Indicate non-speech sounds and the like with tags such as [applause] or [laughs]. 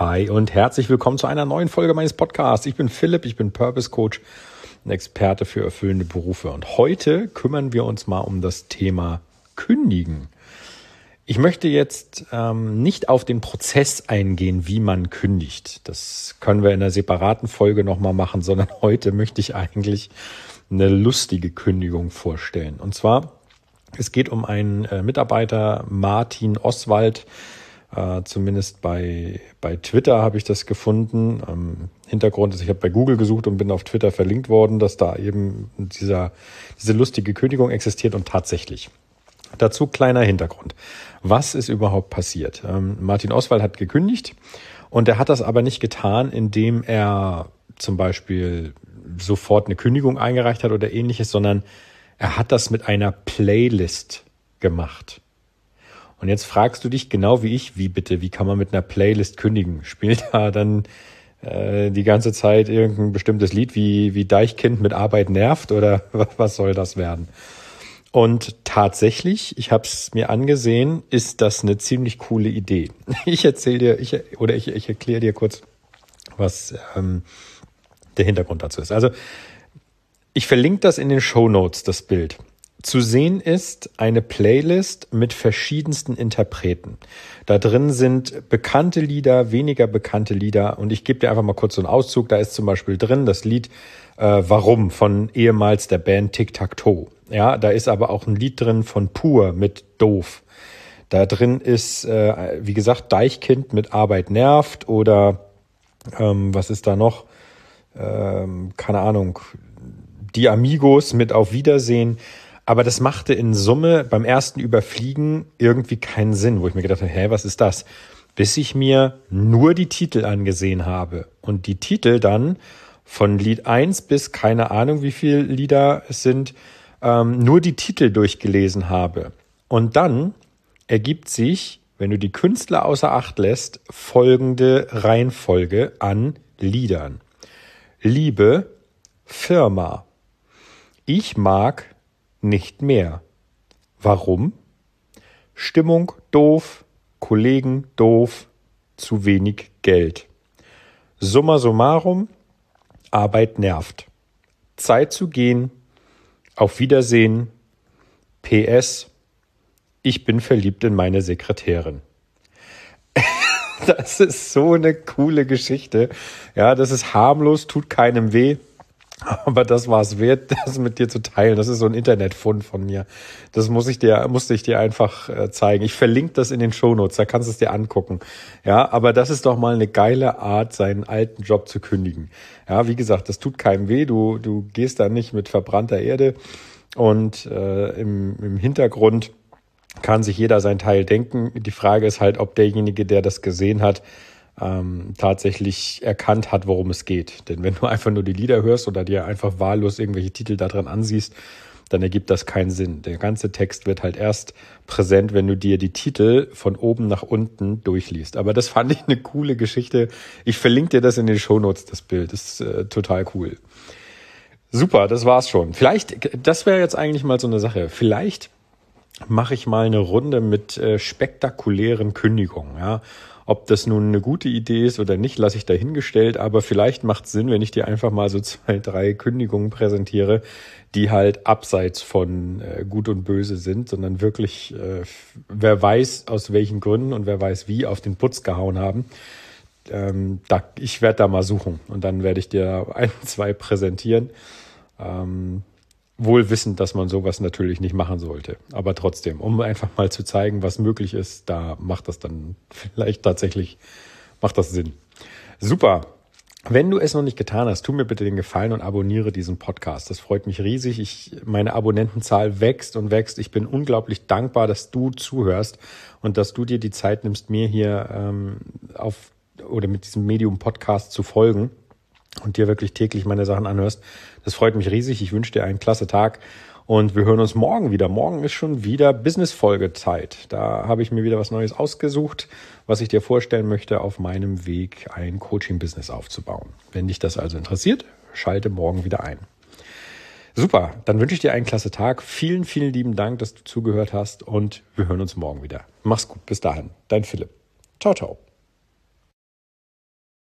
Hi und herzlich willkommen zu einer neuen Folge meines Podcasts. Ich bin Philipp, ich bin Purpose Coach, ein Experte für erfüllende Berufe. Und heute kümmern wir uns mal um das Thema Kündigen. Ich möchte jetzt ähm, nicht auf den Prozess eingehen, wie man kündigt. Das können wir in einer separaten Folge nochmal machen, sondern [laughs] heute möchte ich eigentlich eine lustige Kündigung vorstellen. Und zwar, es geht um einen äh, Mitarbeiter, Martin Oswald, äh, zumindest bei, bei Twitter habe ich das gefunden. Ähm, Hintergrund ist, ich habe bei Google gesucht und bin auf Twitter verlinkt worden, dass da eben dieser, diese lustige Kündigung existiert und tatsächlich. Dazu kleiner Hintergrund. Was ist überhaupt passiert? Ähm, Martin Oswald hat gekündigt und er hat das aber nicht getan, indem er zum Beispiel sofort eine Kündigung eingereicht hat oder ähnliches, sondern er hat das mit einer Playlist gemacht. Und jetzt fragst du dich genau wie ich, wie bitte, wie kann man mit einer Playlist kündigen? Spielt [laughs] da dann äh, die ganze Zeit irgendein bestimmtes Lied wie, wie Deichkind mit Arbeit nervt oder [laughs] was soll das werden? Und tatsächlich, ich habe es mir angesehen, ist das eine ziemlich coole Idee. [laughs] Ich erzähle dir, ich, oder ich, ich erkläre dir kurz, was ähm, der Hintergrund dazu ist. Also ich verlinke das in den Show Notes, das Bild. Zu sehen ist eine Playlist mit verschiedensten Interpreten. Da drin sind bekannte Lieder, weniger bekannte Lieder und ich gebe dir einfach mal kurz so einen Auszug. Da ist zum Beispiel drin das Lied äh, Warum von ehemals der Band Tic Tac Toe. Ja, da ist aber auch ein Lied drin von Pur mit Doof. Da drin ist, äh, wie gesagt, Deichkind mit Arbeit nervt oder ähm, was ist da noch? Ähm, keine Ahnung. Die Amigos mit Auf Wiedersehen. Aber das machte in Summe beim ersten Überfliegen irgendwie keinen Sinn, wo ich mir gedacht habe, hä, was ist das? Bis ich mir nur die Titel angesehen habe und die Titel dann von Lied 1 bis keine Ahnung, wie viele Lieder es sind, ähm, nur die Titel durchgelesen habe. Und dann ergibt sich, wenn du die Künstler außer Acht lässt, folgende Reihenfolge an Liedern. Liebe, Firma. Ich mag nicht mehr. Warum? Stimmung doof, Kollegen doof, zu wenig Geld. Summa summarum, Arbeit nervt. Zeit zu gehen, auf Wiedersehen, PS, ich bin verliebt in meine Sekretärin. [laughs] das ist so eine coole Geschichte. Ja, das ist harmlos, tut keinem weh. [laughs] Aber das war es wert, das mit dir zu teilen. Das ist so ein Internetfund von mir. Das muss ich dir, musste ich dir einfach äh, zeigen. Ich verlinke das in den Shownotes, da kannst du es dir angucken. Ja, aber das ist doch mal eine geile Art, seinen alten Job zu kündigen. Ja, wie gesagt, das tut keinem weh. Du, du gehst da nicht mit verbrannter Erde und äh, im, im Hintergrund kann sich jeder sein Teil denken. Die Frage ist halt, ob derjenige, der das gesehen hat, ähm, tatsächlich erkannt hat, worum es geht. Denn wenn du [laughs] einfach nur die Lieder hörst oder dir einfach wahllos irgendwelche Titel da dran ansiehst, dann ergibt das keinen Sinn. Der ganze Text wird halt erst präsent, wenn du dir die Titel von oben nach unten durchliest. Aber das fand ich eine coole Geschichte. Ich verlinke dir das in den Shownotes, das Bild. Das ist äh, total cool. Super, das war's schon. Vielleicht, das wäre jetzt eigentlich mal so eine Sache. Vielleicht mache ich mal eine Runde mit äh, spektakulären Kündigungen. Ja? Ob das nun eine gute Idee ist oder nicht, lasse ich dahingestellt, aber vielleicht macht es Sinn, wenn ich dir einfach mal so zwei, drei Kündigungen präsentiere, die halt abseits von äh, Gut und Böse sind, sondern wirklich, äh, wer weiß aus welchen Gründen und wer weiß wie auf den Putz gehauen haben. Ähm, da, ich werde da mal suchen und dann werde ich dir [laughs] ein, zwei präsentieren. Ähm, wohl wissend, dass man sowas natürlich nicht machen sollte. Aber trotzdem, um einfach mal zu zeigen, was möglich ist, da macht das dann vielleicht tatsächlich, macht das Sinn. Super. Wenn du es noch nicht getan hast, tu mir bitte den Gefallen und abonniere diesen Podcast. Das freut mich riesig. Ich, meine Abonnentenzahl wächst und wächst. Ich bin unglaublich dankbar, dass du zuhörst und dass du dir die Zeit nimmst, mir hier ähm, auf oder mit diesem Medium Podcast zu folgen und dir wirklich täglich meine Sachen anhörst. Das freut mich riesig. Ich wünsche dir einen klasse Tag und wir hören uns morgen wieder. Morgen ist schon wieder Business-Folge-Zeit. Da habe ich mir wieder was Neues ausgesucht, was ich dir vorstellen möchte, auf meinem Weg ein Coaching-Business aufzubauen. Wenn dich das also interessiert, schalte morgen wieder ein. Super, dann wünsche ich dir einen klasse Tag. Vielen, vielen lieben Dank, dass du zugehört hast und wir hören uns morgen wieder. Mach's gut, bis dahin. Dein Philipp. Ciao, ciao.